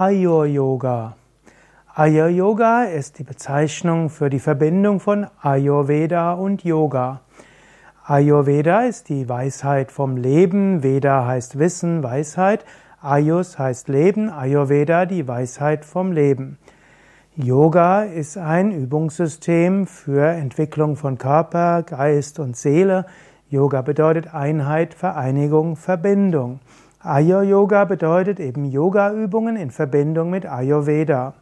Ayur-Yoga. Ayur-Yoga ist die Bezeichnung für die Verbindung von Ayurveda und Yoga. Ayurveda ist die Weisheit vom Leben, Veda heißt Wissen, Weisheit, Ayus heißt Leben, Ayurveda die Weisheit vom Leben. Yoga ist ein Übungssystem für Entwicklung von Körper, Geist und Seele. Yoga bedeutet Einheit, Vereinigung, Verbindung. Ayur-Yoga bedeutet eben Yoga-Übungen in Verbindung mit Ayurveda.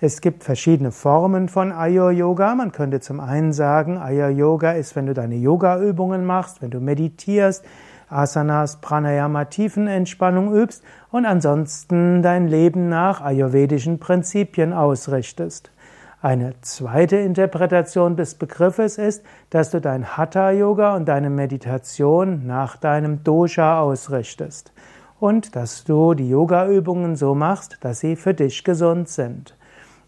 Es gibt verschiedene Formen von Ayur-Yoga. Man könnte zum einen sagen, Ayur-Yoga ist, wenn du deine Yoga-Übungen machst, wenn du meditierst, Asanas, Pranayama, Tiefenentspannung übst und ansonsten dein Leben nach ayurvedischen Prinzipien ausrichtest. Eine zweite Interpretation des Begriffes ist, dass du dein Hatha-Yoga und deine Meditation nach deinem Dosha ausrichtest und dass du die Yoga-Übungen so machst, dass sie für dich gesund sind.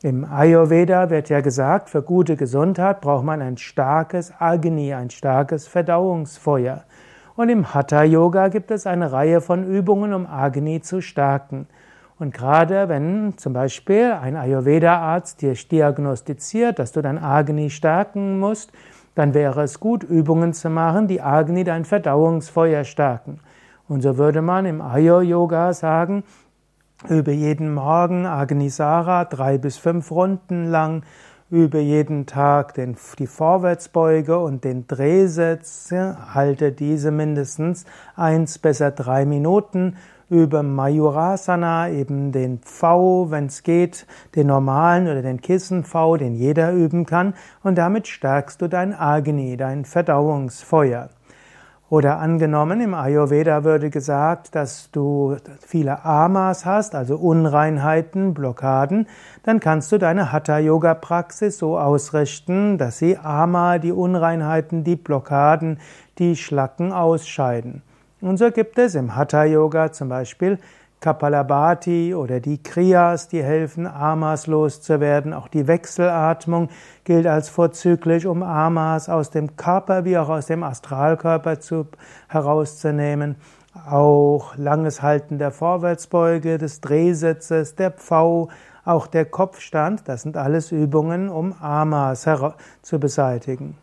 Im Ayurveda wird ja gesagt, für gute Gesundheit braucht man ein starkes Agni, ein starkes Verdauungsfeuer. Und im Hatha Yoga gibt es eine Reihe von Übungen, um Agni zu stärken. Und gerade wenn zum Beispiel ein Ayurveda-Arzt dir diagnostiziert, dass du dein Agni stärken musst, dann wäre es gut, Übungen zu machen, die Agni, dein Verdauungsfeuer stärken. Und so würde man im Ayur-Yoga sagen, Übe jeden Morgen Agnisara drei bis fünf Runden lang. Übe jeden Tag den, die Vorwärtsbeuge und den Drehsitz. Halte diese mindestens eins, besser drei Minuten. Übe Mayurasana, eben den V, wenn es geht, den normalen oder den Kissen-V, den jeder üben kann. Und damit stärkst du dein Agni, dein Verdauungsfeuer. Oder angenommen, im Ayurveda würde gesagt, dass du viele Amas hast, also Unreinheiten, Blockaden, dann kannst du deine Hatha-Yoga-Praxis so ausrichten, dass sie Ama, die Unreinheiten, die Blockaden, die Schlacken ausscheiden. Und so gibt es im Hatha-Yoga zum Beispiel Kapalabhati oder die Kriyas, die helfen, Amas loszuwerden. Auch die Wechselatmung gilt als vorzüglich, um Amas aus dem Körper wie auch aus dem Astralkörper zu, herauszunehmen. Auch langes Halten der Vorwärtsbeuge, des Drehsitzes, der Pfau, auch der Kopfstand, das sind alles Übungen, um Amas zu beseitigen.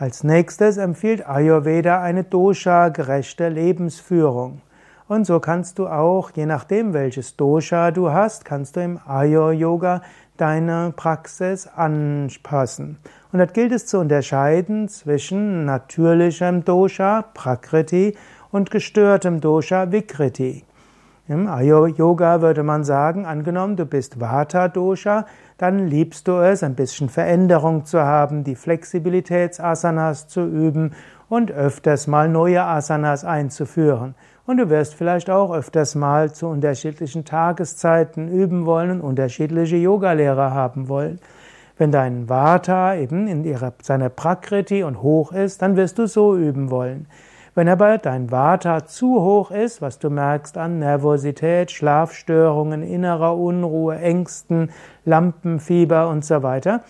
Als nächstes empfiehlt Ayurveda eine dosha-gerechte Lebensführung. Und so kannst du auch, je nachdem welches Dosha du hast, kannst du im Ayur Yoga deine Praxis anpassen. Und das gilt es zu unterscheiden zwischen natürlichem Dosha, Prakriti, und gestörtem Dosha, Vikriti. Im Ayur Yoga würde man sagen, angenommen du bist Vata Dosha, dann liebst du es, ein bisschen Veränderung zu haben, die Flexibilitätsasanas zu üben und öfters mal neue Asanas einzuführen. Und du wirst vielleicht auch öfters mal zu unterschiedlichen Tageszeiten üben wollen und unterschiedliche Yogalehrer haben wollen. Wenn dein Vata eben in ihrer, seiner Prakriti und hoch ist, dann wirst du so üben wollen. Wenn aber dein Vata zu hoch ist, was du merkst an Nervosität, Schlafstörungen, innerer Unruhe, Ängsten, Lampenfieber und so weiter,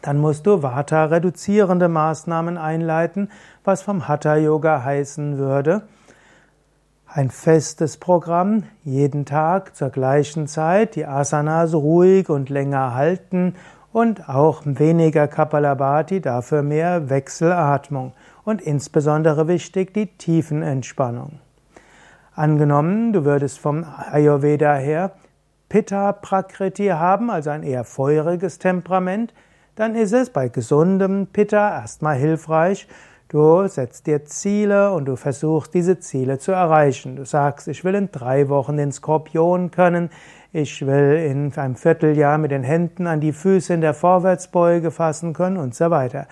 dann musst du Vata reduzierende Maßnahmen einleiten, was vom Hatha Yoga heißen würde, ein festes Programm, jeden Tag zur gleichen Zeit, die Asanas ruhig und länger halten und auch weniger Kapalabhati, dafür mehr Wechselatmung und insbesondere wichtig die Tiefenentspannung. Angenommen, du würdest vom Ayurveda her Pitta Prakriti haben, also ein eher feuriges Temperament, dann ist es bei gesundem Pitta erstmal hilfreich, Du setzt dir Ziele und du versuchst diese Ziele zu erreichen. Du sagst, ich will in drei Wochen den Skorpion können, ich will in einem Vierteljahr mit den Händen an die Füße in der Vorwärtsbeuge fassen können und so weiter.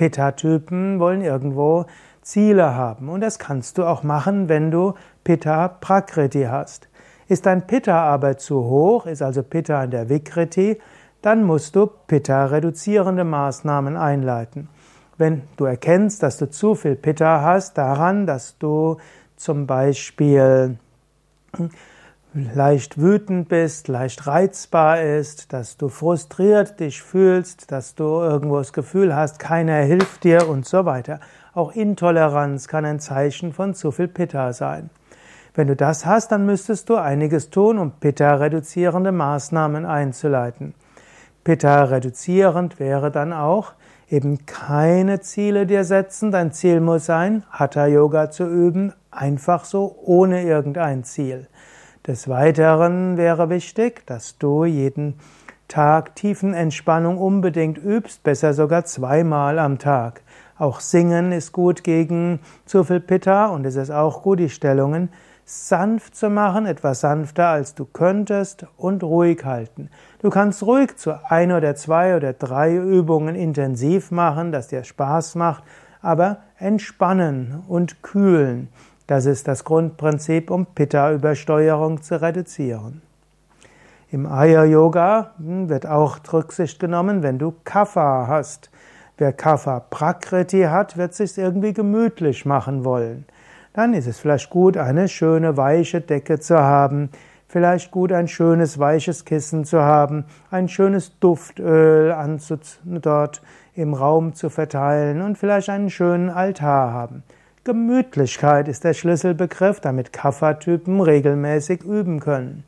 Pitta-Typen wollen irgendwo Ziele haben und das kannst du auch machen, wenn du Pitta Prakriti hast. Ist dein Pitta aber zu hoch, ist also Pitta an der Vikriti, dann musst du Pitta reduzierende Maßnahmen einleiten. Wenn du erkennst, dass du zu viel Pitta hast, daran, dass du zum Beispiel leicht wütend bist, leicht reizbar ist, dass du frustriert dich fühlst, dass du irgendwo das Gefühl hast, keiner hilft dir und so weiter. Auch Intoleranz kann ein Zeichen von zu viel Pitta sein. Wenn du das hast, dann müsstest du einiges tun, um Pitta-reduzierende Maßnahmen einzuleiten. Pitta reduzierend wäre dann auch eben keine Ziele dir setzen. Dein Ziel muss sein, Hatha Yoga zu üben, einfach so, ohne irgendein Ziel. Des Weiteren wäre wichtig, dass du jeden Tag Tiefenentspannung unbedingt übst, besser sogar zweimal am Tag. Auch Singen ist gut gegen zu viel Pitta und es ist auch gut, die Stellungen sanft zu machen, etwas sanfter als du könntest und ruhig halten. Du kannst ruhig zu ein oder zwei oder drei Übungen intensiv machen, dass dir Spaß macht, aber entspannen und kühlen. Das ist das Grundprinzip, um Pitta-Übersteuerung zu reduzieren. Im Aya-Yoga hm, wird auch Rücksicht genommen, wenn du Kapha hast. Wer Kapha Prakriti hat, wird sich irgendwie gemütlich machen wollen. Dann ist es vielleicht gut, eine schöne weiche Decke zu haben, vielleicht gut ein schönes weiches Kissen zu haben, ein schönes Duftöl dort im Raum zu verteilen und vielleicht einen schönen Altar haben. Gemütlichkeit ist der Schlüsselbegriff, damit Kapha-Typen regelmäßig üben können.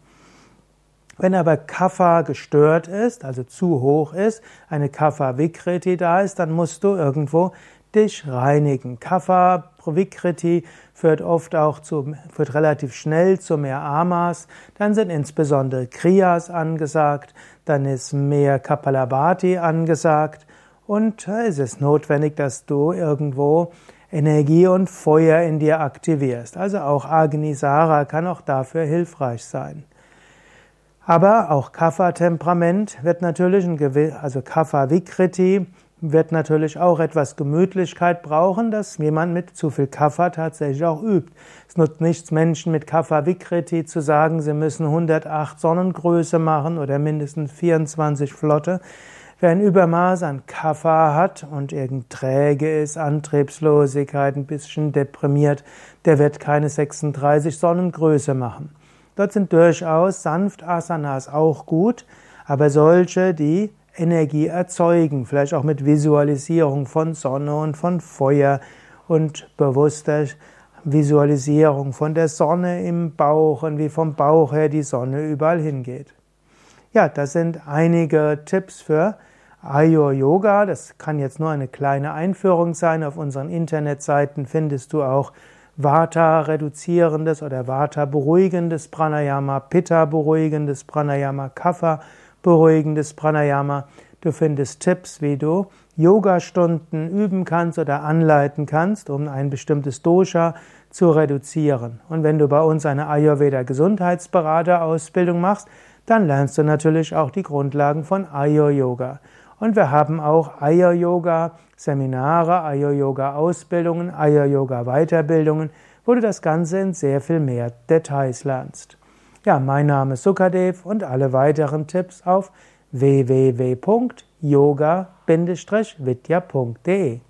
Wenn aber Kapha gestört ist, also zu hoch ist, eine Kapha Vikriti da ist, dann musst du irgendwo dich reinigen. Kapha Vikriti führt oft auch zu, führt relativ schnell zu mehr Amas. Dann sind insbesondere Kriyas angesagt. Dann ist mehr Kapalabhati angesagt. Und es ist notwendig, dass du irgendwo Energie und Feuer in dir aktivierst. Also auch Agnisara kann auch dafür hilfreich sein. Aber auch Kapha-Temperament wird natürlich ein also Kapha-Vikriti wird natürlich auch etwas Gemütlichkeit brauchen, dass jemand mit zu viel Kapha tatsächlich auch übt. Es nutzt nichts Menschen mit Kapha-Vikriti zu sagen, sie müssen 108 Sonnengröße machen oder mindestens 24 Flotte. Wer ein Übermaß an Kapha hat und irgend träge ist, Antriebslosigkeit, ein bisschen deprimiert, der wird keine 36 Sonnengröße machen. Dort sind durchaus sanft Asanas auch gut, aber solche, die Energie erzeugen, vielleicht auch mit Visualisierung von Sonne und von Feuer und bewusster Visualisierung von der Sonne im Bauch und wie vom Bauch her die Sonne überall hingeht. Ja, das sind einige Tipps für Ayur Yoga, das kann jetzt nur eine kleine Einführung sein. Auf unseren Internetseiten findest du auch Vata reduzierendes oder Vata beruhigendes Pranayama, Pitta beruhigendes Pranayama, Kapha beruhigendes Pranayama. Du findest Tipps, wie du Yoga-Stunden üben kannst oder anleiten kannst, um ein bestimmtes Dosha zu reduzieren. Und wenn du bei uns eine Ayurveda Gesundheitsberater-Ausbildung machst, dann lernst du natürlich auch die Grundlagen von Ayur Yoga. Und wir haben auch Ayur Yoga Seminare, Ayur Yoga Ausbildungen, Ayur Yoga Weiterbildungen, wo du das Ganze in sehr viel mehr Details lernst. Ja, mein Name ist Sukadev und alle weiteren Tipps auf www.yoga-vidya.de